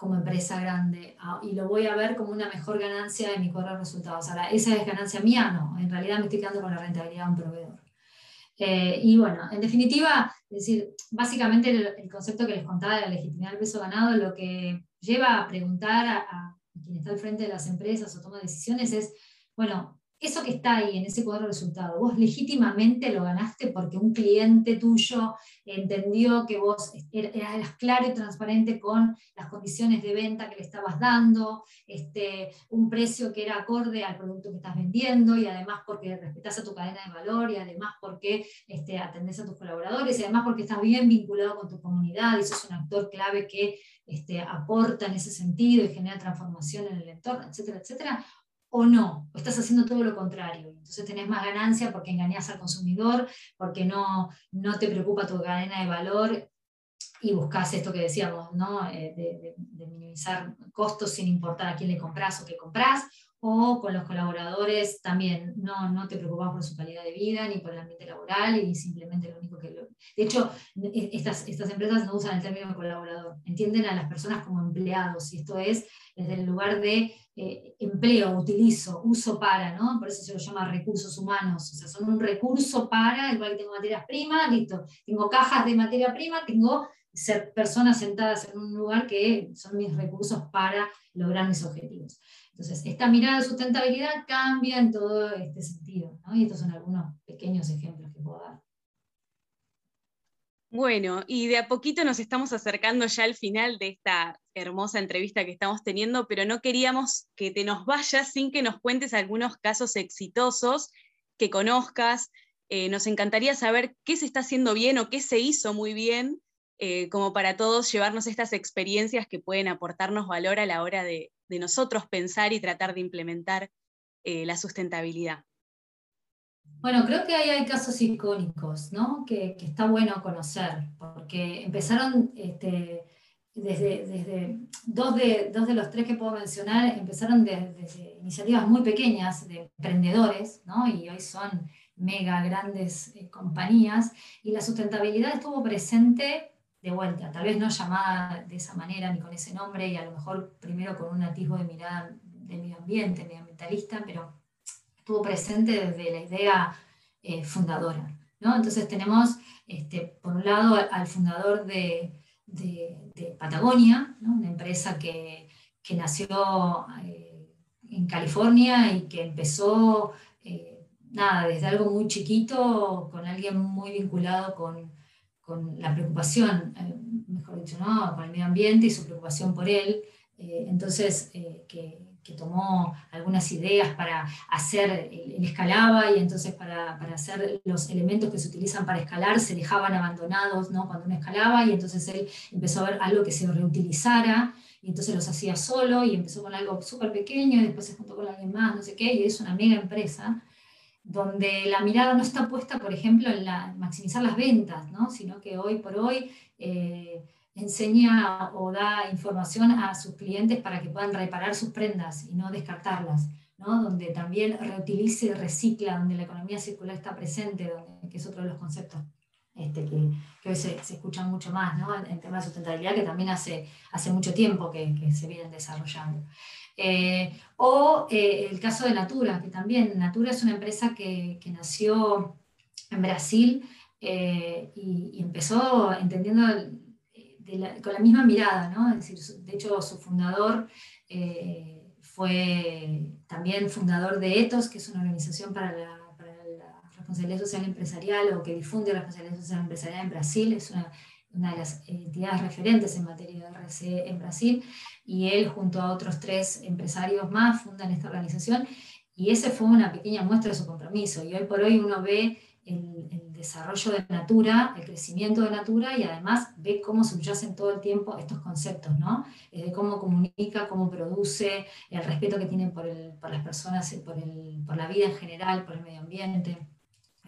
como empresa grande ah, y lo voy a ver como una mejor ganancia de mi cuadro de resultados. Ahora, esa es ganancia mía, no, en realidad me estoy quedando con la rentabilidad de un proveedor. Eh, y bueno, en definitiva, es decir, básicamente el, concepto que les contaba de la legitimidad del peso ganado, lo que lleva a preguntar a, a quien está al frente de las empresas o toma decisiones es, bueno, eso que está ahí en ese cuadro de resultado, vos legítimamente lo ganaste porque un cliente tuyo entendió que vos er, eras claro y transparente con las condiciones de venta que le estabas dando, este, un precio que era acorde al producto que estás vendiendo y además porque respetas a tu cadena de valor y además porque este, atendés a tus colaboradores y además porque estás bien vinculado con tu comunidad y sos un actor clave que este, aporta en ese sentido y genera transformación en el entorno, etcétera, etcétera o no, o estás haciendo todo lo contrario. Entonces tenés más ganancia porque engañas al consumidor, porque no, no te preocupa tu cadena de valor y buscas esto que decíamos, ¿no? Eh, de, minimizar costos sin importar a quién le compras o qué compras, o con los colaboradores también no, no te preocupas por su calidad de vida ni por el ambiente laboral y simplemente lo único que... De hecho, e, estas, estas empresas no usan el término colaborador, entienden a las personas como empleados y esto es desde el lugar de eh, empleo, utilizo, uso para, ¿no? Por eso se lo llama recursos humanos, o sea, son un recurso para, igual que tengo materias primas, listo, tengo cajas de materia prima, tengo ser personas sentadas en un lugar que son mis recursos para lograr mis objetivos. Entonces, esta mirada de sustentabilidad cambia en todo este sentido, y estos son algunos pequeños ejemplos que puedo dar. Bueno, y de a poquito nos estamos acercando ya al final de esta hermosa entrevista que estamos teniendo, pero no queríamos que te nos vayas sin que nos cuentes algunos casos exitosos que conozcas. Eh, nos encantaría saber qué se está haciendo bien o qué se hizo muy bien, eh, como para todos llevarnos estas experiencias que pueden aportarnos valor a la hora de, de nosotros pensar y tratar de implementar eh, la sustentabilidad. Bueno, creo que ahí hay casos icónicos, ¿no? Que, está bueno conocer, porque empezaron este, desde, desde dos, de, dos, de, los tres que puedo mencionar, empezaron desde, iniciativas muy pequeñas de emprendedores, ¿no? Y hoy son mega grandes eh, compañías, y la sustentabilidad estuvo presente de vuelta, tal vez no llamada de esa manera ni con ese nombre y a lo mejor primero con un atisbo de mirada de medio ambiente, medioambientalista, pero estuvo presente desde la idea eh, fundadora. ¿no? Entonces tenemos, este, por un lado, al, fundador de, de, Patagonia, ¿no? una empresa que, que nació eh, en California y que empezó, eh, nada, desde algo muy chiquito, con alguien muy vinculado con con la preocupación, eh, mejor dicho, ¿no? con el medio ambiente y su preocupación por él. Eh, entonces, eh, que, que, tomó algunas ideas para hacer, él escalaba y entonces para, para, hacer los elementos que se utilizan para escalar se dejaban abandonados ¿no? cuando uno escalaba y entonces él empezó a ver algo que se reutilizara y entonces los hacía solo y empezó con algo súper pequeño y después se juntó con alguien más, no sé qué, y es una mega empresa donde la mirada no está puesta, por ejemplo, en maximizar las ventas, ¿no? sino que hoy por hoy eh, enseña o da información a sus clientes para que puedan reparar sus prendas y no descartarlas, ¿no? donde también reutilice y recicla, donde la economía circular está presente, que es otro de los conceptos este, que, hoy se, se escuchan mucho más ¿no? en, temas de sustentabilidad, que también hace, hace mucho tiempo que, que se vienen desarrollando. Eh, o eh, el caso de Natura, que también Natura es una empresa que, que nació en Brasil eh, y, empezó entendiendo con la misma mirada, ¿no? Decir, de hecho, su fundador fue también fundador de ETOS, que es una organización para la, para la responsabilidad social empresarial o que difunde la responsabilidad social empresarial en Brasil, es una una de las entidades referentes en materia de RC en Brasil, y él junto a otros tres empresarios más fundan esta organización, y ese fue una pequeña muestra de su compromiso, y hoy por hoy uno ve el, desarrollo de Natura, el crecimiento de Natura, y además ve cómo subyacen todo el tiempo estos conceptos, ¿no? De cómo comunica, cómo produce, el respeto que tienen por, por las personas, por, el, por la vida en general, por el medio ambiente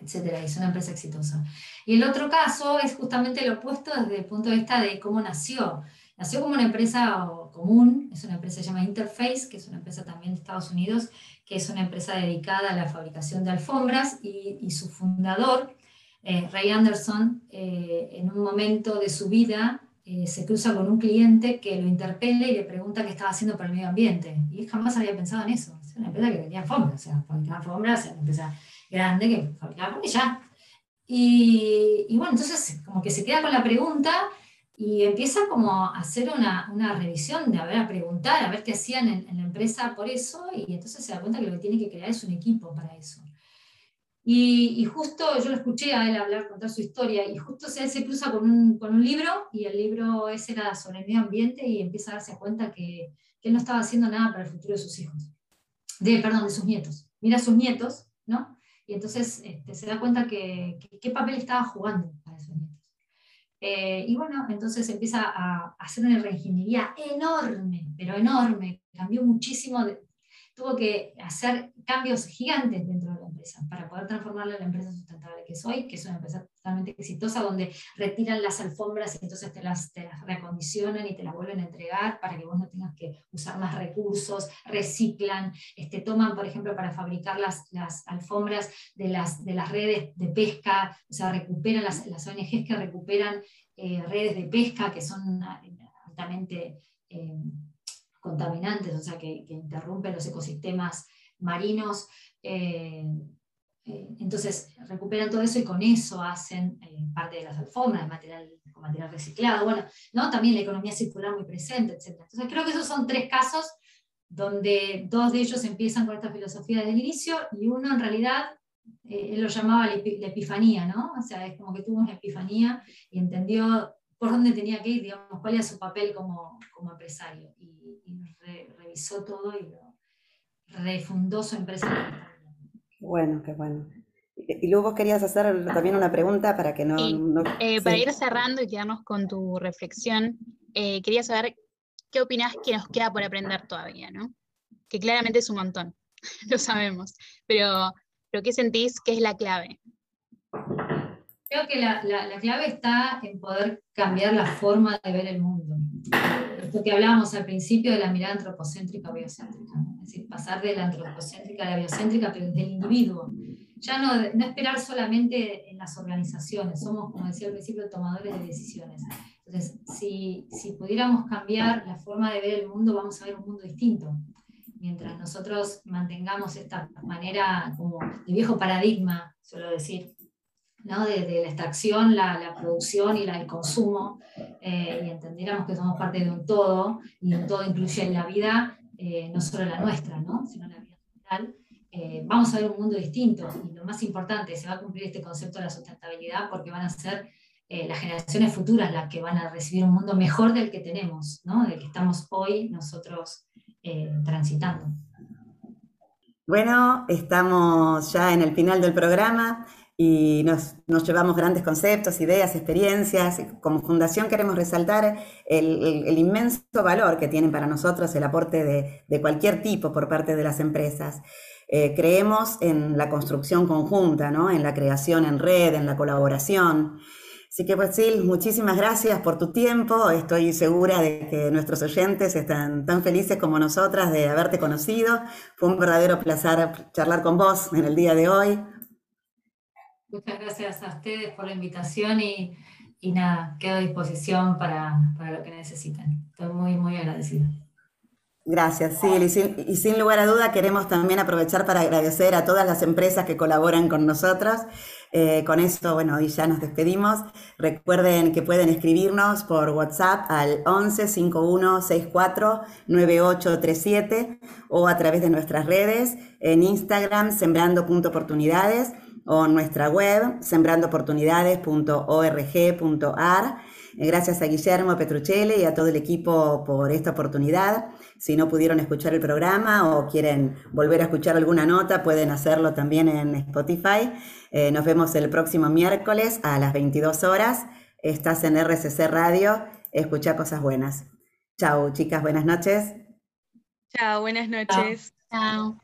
etcétera, y es una empresa exitosa. Y el otro caso es justamente lo opuesto desde el punto de vista de cómo nació. nació como una empresa común, es una empresa llamada Interface, que es una empresa también de Estados Unidos, que es una empresa dedicada a la fabricación de alfombras, y, su fundador, eh, Ray Anderson, eh, en un momento de su vida eh, se cruza con un cliente que lo interpela y le pregunta qué estaba haciendo para el medio ambiente. Y jamás había pensado en eso. Una empresa que vendía alfombras, o sea, fabricaba alfombras, una empresa grande que fabricaba alfombras y ya. Y, y, bueno, entonces como que se queda con la pregunta y empieza como a hacer una, una revisión, de a ver, a preguntar, a ver qué hacían en, la empresa por eso, y entonces se da cuenta que lo que tiene que crear es un equipo para eso. Y, y, justo yo lo escuché a él hablar, contar su historia, y justo él se cruza con un, con un, libro, y el libro ese era sobre el medio ambiente, y empieza a darse cuenta que, que, él no estaba haciendo nada para el futuro de sus hijos, de, perdón, de sus nietos. Mira a sus nietos, ¿no? Y entonces este, se da cuenta que, qué papel estaba jugando para esos nietos. Eh, y bueno, entonces empieza a, hacer una reingeniería enorme, pero enorme, cambió muchísimo, tuvo que hacer cambios gigantes dentro para poder transformarla en la empresa sustentable que es hoy, que es una empresa totalmente exitosa, donde retiran las alfombras y entonces te las, te recondicionan y te las vuelven a entregar para que vos no tengas que usar más recursos, reciclan, este, toman, por ejemplo, para fabricar las, las alfombras de las, de las redes de pesca, o sea, recuperan las, ONGs que recuperan eh, redes de pesca que son altamente... Eh, contaminantes, o sea, que, interrumpen los ecosistemas marinos. Eh, eh, entonces recuperan todo eso y con eso hacen eh, parte de las alfombras, material, con material reciclado. Bueno, ¿no? también la economía circular muy presente, etc. Entonces creo que esos son tres casos donde dos de ellos empiezan con esta filosofía desde el inicio y uno en realidad, él lo llamaba la, epifanía, ¿no? O sea, es como que tuvo una epifanía y entendió por dónde tenía que ir, digamos, cuál era su papel como, como empresario. Y, revisó todo y refundó su empresa. Bueno, qué bueno. Y luego querías hacer también una pregunta para que no... Eh, para ir cerrando y quedarnos con tu reflexión, eh, quería saber qué opinas que nos queda por aprender todavía, ¿no? Que claramente es un montón, lo sabemos, pero, pero ¿qué sentís que es la clave? Creo que la, la, clave está en poder cambiar la forma de ver el mundo. Esto que hablábamos al principio de la mirada antropocéntrica o biocéntrica, es decir, pasar de la antropocéntrica a la biocéntrica, pero del individuo. Ya no, no esperar solamente en las organizaciones, somos, como decía al principio, tomadores de decisiones. Entonces, si, si pudiéramos cambiar la forma de ver el mundo, vamos a ver un mundo distinto mientras nosotros mantengamos esta manera como de viejo paradigma, suelo decir, ¿no? de, la extracción, la, la, producción y la, el consumo, eh, y entendiéramos que somos parte de un todo, y un todo incluye la vida, eh, no solo la nuestra, ¿no? sino la vida general, eh, vamos a ver un mundo distinto. Y lo más importante, se va a cumplir este concepto de la sustentabilidad porque van a ser las generaciones futuras las que van a recibir un mundo mejor del que tenemos, ¿no? del que estamos hoy nosotros transitando. Bueno, estamos ya en el final del programa y nos, llevamos grandes conceptos, ideas, experiencias. Como fundación queremos resaltar el, inmenso valor que tienen para nosotros el aporte de, cualquier tipo por parte de las empresas. Eh, creemos en la construcción conjunta, ¿no? en la creación en red, en la colaboración. Así que, pues, muchísimas gracias por tu tiempo. Estoy segura de que nuestros oyentes están tan felices como nosotras de haberte conocido. Fue un verdadero placer charlar con vos en el día de hoy. Muchas gracias a ustedes por la invitación y, nada, quedo a disposición para, para, lo que necesiten. Estoy muy, muy agradecida. Gracias, sí, y sin, lugar a duda queremos también aprovechar para agradecer a todas las empresas que colaboran con nosotros. Eh, con esto, bueno, y ya nos despedimos. Recuerden que pueden escribirnos por WhatsApp al 11 51 64 9837 o a través de nuestras redes en Instagram sembrando.oportunidades o nuestra web sembrandoportunidades.org.ar. Eh, gracias a Guillermo Petruccelli y a todo el equipo por esta oportunidad. Si no pudieron escuchar el programa o quieren volver a escuchar alguna nota, pueden hacerlo también en Spotify. Eh, nos vemos el próximo miércoles a las 22 horas. Estás en RCC Radio. Escucha cosas buenas. Chao, chicas. Buenas noches. Chao, buenas noches. Chao.